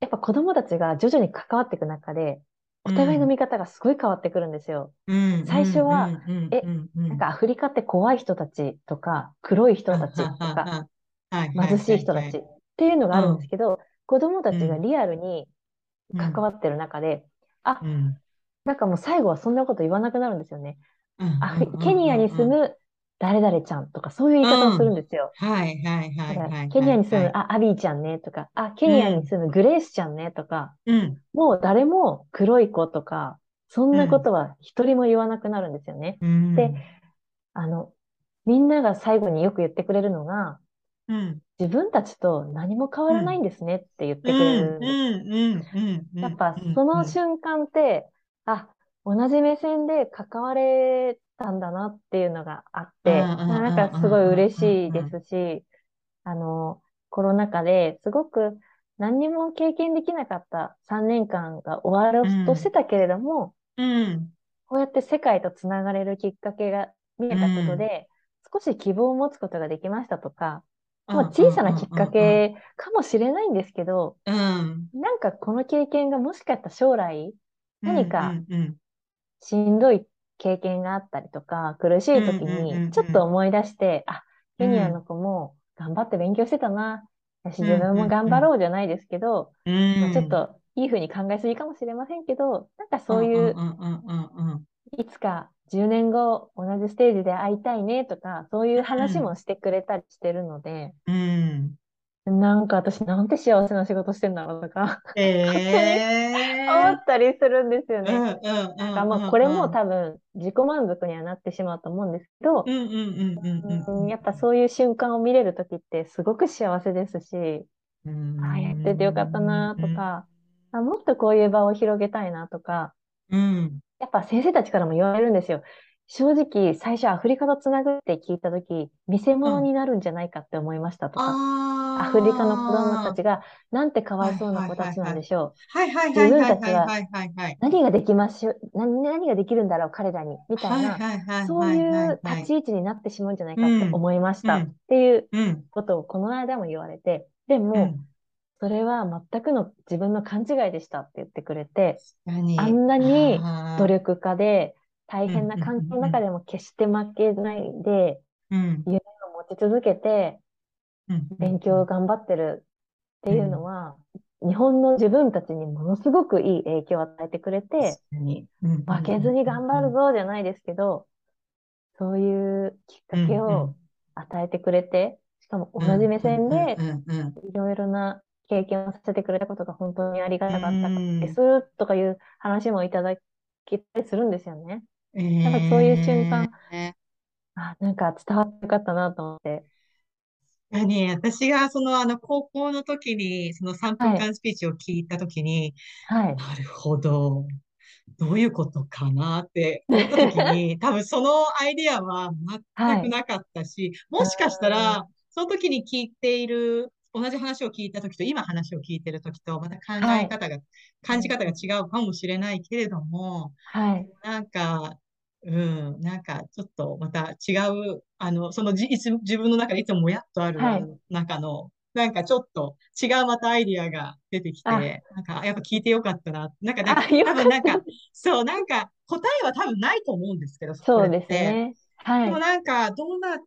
D: やっぱ子供たちが徐々に関わっていく中で、お互いの見方がすごい変わってくるんですよ。最初は、え、なんかアフリカって怖い人たちとか、黒い人たちとか、貧しい人たちっていうのがあるんですけど、子供たちがリアルに関わってる中で、あ、なんかもう最後はそんなこと言わなくなるんですよね。アフケニアに住む誰々ちゃんとか、そういう言い方をするんですよ。
E: はいはいはいはい。
D: ケニアに住む、あ、アビーちゃんねとか、あ、ケニアに住むグレースちゃんねとか、
E: うん、
D: もう誰も黒い子とか、そんなことは一人も言わなくなるんですよね。
E: うん、
D: で、あの、みんなが最後によく言ってくれるのが、
E: うん、
D: 自分たちと何も変わらないんですねって言ってくれる。やっぱその瞬間って、あ、同じ目線で関われたんだなっていうのがあって、なんかすごい嬉しいですし、あの、コロナ禍ですごく何にも経験できなかった3年間が終わろうとしてたけれども、
E: うん、
D: こうやって世界とつながれるきっかけが見えたことで、少し希望を持つことができましたとか、もう小さなきっかけかもしれないんですけど、
E: うん、
D: なんかこの経験がもしかしたら将来、何かしんどい経験があったりとか、苦しい時にちょっと思い出して、あ、ケニアの子も頑張って勉強してたな。私自分も頑張ろうじゃないですけど、まあ、ちょっといい風に考えすぎかもしれませんけど、なんかそういう、いつか10年後同じステージで会いたいねとか、そういう話もしてくれたりしてるので、
E: うん、
D: なんか私なんて幸せな仕事してんだろうとか
C: え
D: 思
C: え
D: ったりするんですよね。なんかま
C: うん
D: あこれも
C: うん
D: 多分自己満足にはなってしまうと思うんですけど、やっぱそういう瞬間を見れる時ってすごく幸せですし、
C: うん。
D: ああやっててよかったなとか、あもっとこういう場を広げたいなとか、
C: うん
D: やっぱ先生たちからも言われるんですよ。正直最初アフリカとつなぐって聞いた時、見せ物になるんじゃないかって思いましたとか、
C: あ
D: アフリカの子供た
C: ち
D: ちがなんてかわいそうな子たちなんでしょう。
C: はいはいはいはいはい
D: 自分たちは何ができましょう、何、何ができるんだろう、彼らに、みたいな、そう
C: はい
D: う
C: はい
D: 立ち位置になってしまうんじゃないかって思いました
C: うん。
D: っていう
C: うん。
D: ことをこの間も言われて、で
C: う
D: も、
C: ん
D: それは全くの自分の勘違いでしたって言ってくれて、
C: 何
D: あんなに努力家で大変な環境の中でも決して負けないで、
C: うん。
D: 持ち続けて
C: うん
D: 勉強を頑張ってるっていうのは、日本の自分たちにものすごくいい影響を与えてくれて、負けずに頑張るぞじゃないですけど、そういうきっかけを与えてくれて、しかも同じ目線でいろいろな経験をさせてくれたことが本当にありがたかった
C: うん
D: ですとかいう話もいただけたりするんですよね。
C: うん
D: なんかそういう瞬間
C: えー
D: あ、なんか伝わってよかったなと思って。
C: 何私がそのあの高校の時にその3分間スピーチを聞いた時に、
D: はい。
C: なるほど。どういうことかなって思った時に、多分そのアイデアは全くなかったし、もしかした
D: う
C: ら、その時に聞いている、同じ話を聞いた時と今話を聞いてる時と、また考え方が、感じ方が違うかもしれないけれども、
D: はい。
C: なんか、うん、なんかちょっとまた違う、あの、そのじいつ自分の中でいつももやっとある、
D: はい
C: あの中の、なんかちょっと違うまたアイディアが出てき
D: あ
C: て、なんかやっぱ聞いてよかったな。なんか多分なんか、そう、なんか答えは多分ないと思うんですけど、
D: そうです。ね。はい。
C: でもなんか、どんな、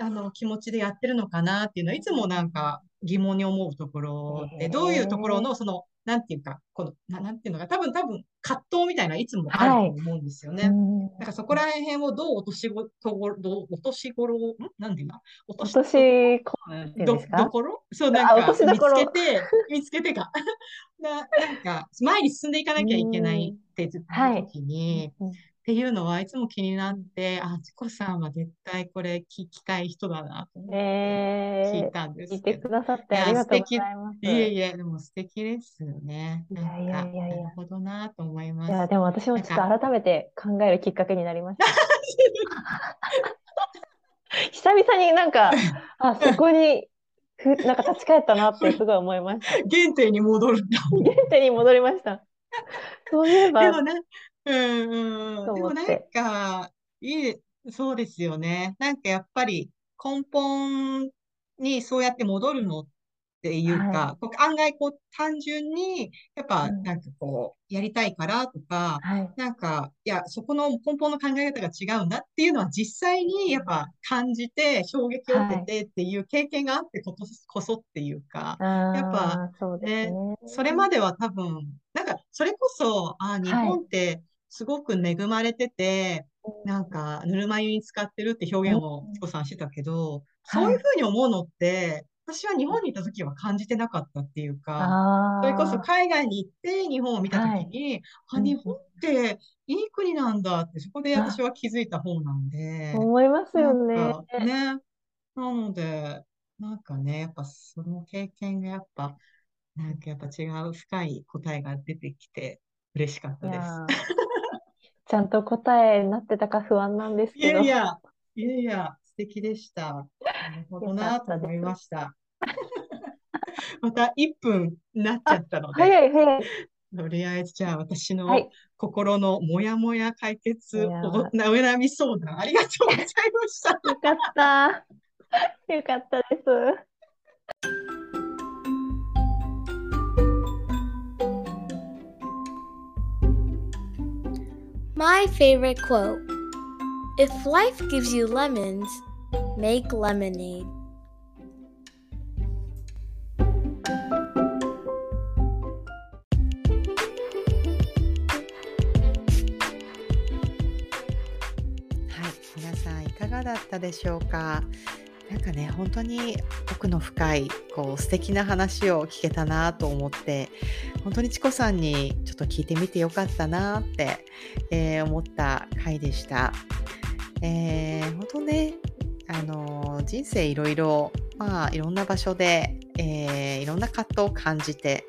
C: あの、気持ちでやってるのかなっていうのは、いつもなんか疑問に思うところで、どういうところの、その、なんていうか、この、ななんていうのか、多分多分葛藤みたいな、いつもあると思うんですよね。
D: うん。
C: なんかそこら辺をどう落としご、とごどう落としごろ、ん？なんていうの？落とし
D: 落とし
C: ど、どころ？そう、なん
D: あ
C: か、見つけて、見つけてか。な、なんか、前に進んでいかなきゃいけないって時に、
D: うん
C: っていうのはいつも気になって、あ、チコさんは絶対これ聞きたい人だなと思って聞
D: え
C: いたんで
D: ー、聞い
C: すけど。
D: てくださってありがとうございます。
C: いえいえ、でも素敵ですよね。
D: い
C: なん
D: やいや
C: か、
D: いやいや
C: なるほどなと思います。
D: いや、でも私もちょっと改めて考えるきっかけになりました。久々になんか、あ、そこに、ふ、なんか立ち返ったなってすごい思いました。
C: 原点に戻る。
D: 原点に戻りました。そういえば、
C: でもね、うんうん。
D: と
C: でもなんか、いい、そうですよね。なんかやっぱり根本にそうやって戻るのっていうか、こう案外こう単純に、やっぱ
D: うん
C: なんかこう、やりたいからとか、
D: はい。
C: なんか、いや、そこの根本の考え方が違うんだっていうのは実際にやっぱ感じて、衝撃を受けてっていう経験があってことこそっていうか、
D: あ
C: やっぱ
D: あ、そうですね。
C: それまでは多分、なんか、それこそ、あ、日本ってすごく恵まれてて、なんか、ぬるま湯に使ってるって表現を
D: うん。
C: チコさんしてたけど、
D: はい。
C: そういうふうに思うのって、私は日本にいた時は感じてなかったっていうか、
D: ああ、
C: それこそ海外に行って日本を見た時に、あ、
D: うん。
C: 日本っていい国なんだって、そこで私は気づいた方なんで、
D: 思いますよね。
C: ね。なので、なんかね、やっぱその経験がやっぱ、なんかやっぱ違う深い答えが出てきて嬉しかったです。
D: ちゃんと答えになってたか不安なんです
C: い
D: けど。
C: やいや、いやいや、素敵でした。なるほどなと思いました。また1分になっちゃったので、
D: 早い早い。
C: とりあえずじゃあ私の
D: はい。
C: 心のモヤモヤ解決、お悩み相談ありがとうございました。
D: よかった。よかったです。
F: My favorite quote If life gives you lemons, make lemonade.
B: はい、皆さんいかがだったでしょうか。 なんかね、本当に奥の深い、こう、素敵な話を聞けたなと思って、本当にチコさんにちょっと聞いてみてよかったなって、えー、思った回でした。えー、本当ね、あの、人生いろいろ、まあ、いろんな場所で、えー、いろんな葛藤を感じて、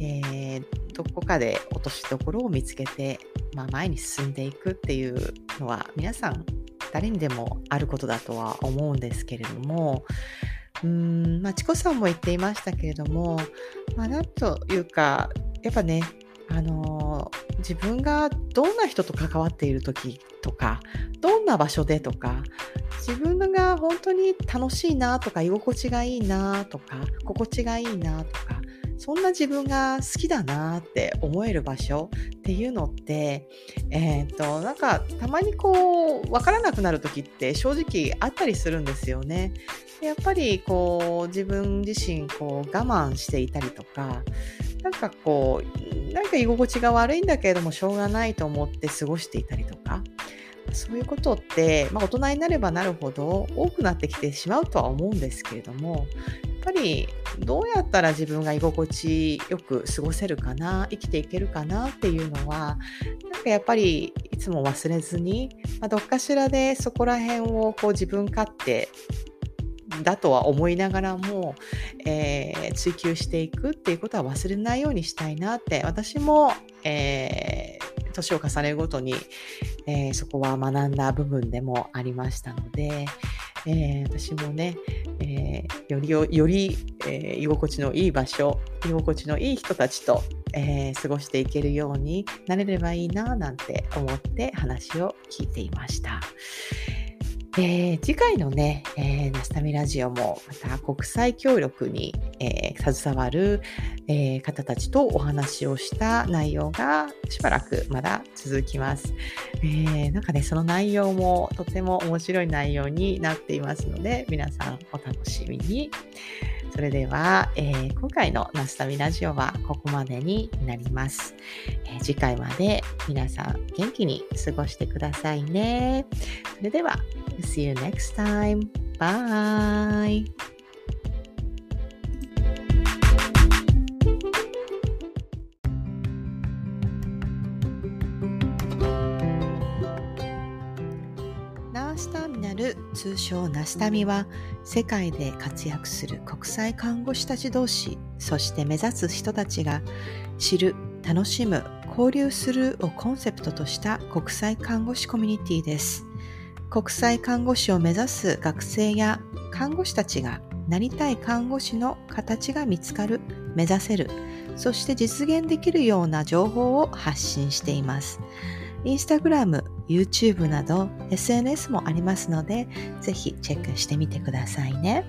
B: えー、どこかで落としどころを見つけて、まあ、前に進んでいくっていうのは皆さん誰にでもあることだとは思うんですけれども、うーん、まあ、チコさんも言っていましたけれども、まあ、なんというか、やっぱね、あの、自分がどんな人と関わっている時とか、どんな場所でとか、自分が本当に楽しいなとか、居心地がいいなとか、心地がいいなとか、そんな自分が好きだなって思える場所っていうのって、えっ、と、なんかたまにこう、わからなくなる時って正直あったりするんですよね。やっぱりこう、自分自身こう我慢していたりとか、なんかこう、なんか居心地が悪いんだけれどもしょうがないと思って過ごしていたりとか、そういうことって、まあ、大人になればなるほど多くなってきてしまうとは思うんですけれどもぱりどうやったら自分が居心地よく過ごせるかな生きていけるかなっていうのはなんかやっぱりいつも忘れずに、まあ、どっかしらでそこら辺をこう自分勝手だとは思いながらも、えー、追求していくっていうことは忘れないようにしたいなって私も、えー、年を重ねるごとに、えー、そこは学んだ部分でもありましたので、えー、私もね、えー、よりよより、えー、居心地のいい場所居心地のいい人たちと、え過ごしていけるようになれればいいななんて思って話を聞いていました。えー、次回のね、えー、ナスタミラジオもまた国際協力に、えー、携わる、えー、方たちとお話をした内容がしばらくまだ続きます。えー、なんかね、その内容もとても面白い内容になっていますので、皆さんお楽しみに。それでは、えー、今回のナスタミラジオはここまでになります、えー、次回まで皆さん元気に過ごしてくださいね。それでは、See you next time. Bye. スタミナる通称ナスタミは世界で活躍する国際看護師たち同士そして目指す人たちが知る楽しむ交流するをコンセプトとした国際看護師コミュニティです。国際看護師を目指す学生や看護師たちがなりたい看護師の形が見つかる目指せるそして実現できるような情報を発信しています。インスタグラム、YouTube など SNS もありますので、ぜひチェックしてみてくださいね。